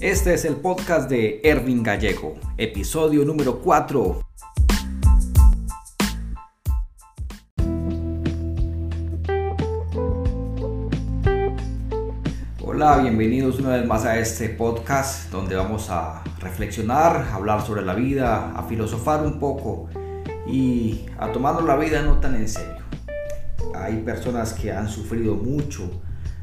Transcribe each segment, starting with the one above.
Este es el podcast de Ervin Gallego, episodio número 4. Hola, bienvenidos una vez más a este podcast donde vamos a reflexionar, hablar sobre la vida, a filosofar un poco y a tomarnos la vida no tan en serio. Hay personas que han sufrido mucho,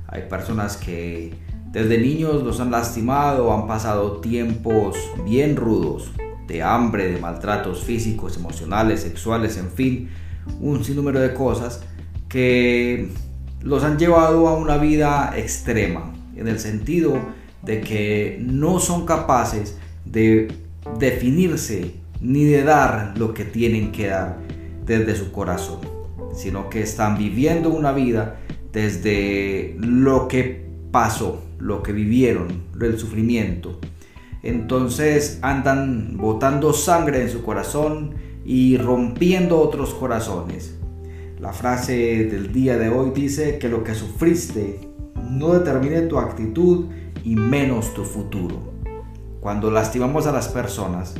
hay personas que desde niños los han lastimado, han pasado tiempos bien rudos, de hambre, de maltratos físicos, emocionales, sexuales, en fin, un sinnúmero de cosas que los han llevado a una vida extrema, en el sentido de que no son capaces de definirse ni de dar lo que tienen que dar desde su corazón, sino que están viviendo una vida desde lo que pasó, lo que vivieron, el sufrimiento. Entonces andan botando sangre en su corazón y rompiendo otros corazones. La frase del día de hoy dice que lo que sufriste no determine tu actitud y menos tu futuro. Cuando lastimamos a las personas,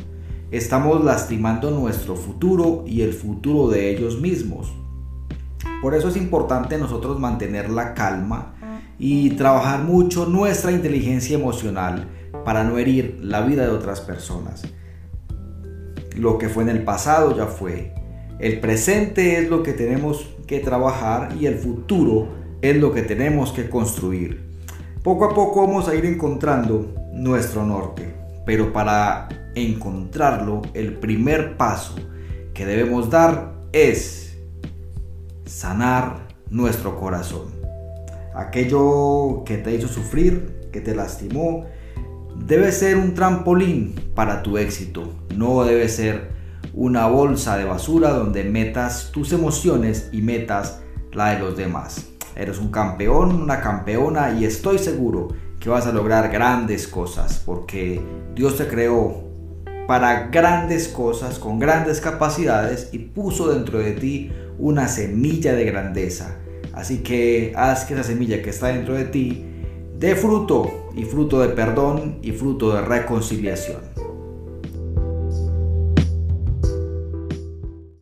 estamos lastimando nuestro futuro y el futuro de ellos mismos. Por eso es importante nosotros mantener la calma y trabajar mucho nuestra inteligencia emocional para no herir la vida de otras personas. Lo que fue en el pasado ya fue. El presente es lo que tenemos que trabajar y el futuro es lo que tenemos que construir. Poco a poco vamos a ir encontrando nuestro norte, pero para encontrarlo el primer paso que debemos dar es sanar nuestro corazón aquello que te hizo sufrir, que te lastimó, debe ser un trampolín para tu éxito, no debe ser una bolsa de basura donde metas tus emociones y metas la de los demás. Eres un campeón, una campeona y estoy seguro que vas a lograr grandes cosas porque Dios te creó para grandes cosas, con grandes capacidades y puso dentro de ti una semilla de grandeza Así que haz que esa semilla que está dentro de ti dé fruto y fruto de perdón y fruto de reconciliación.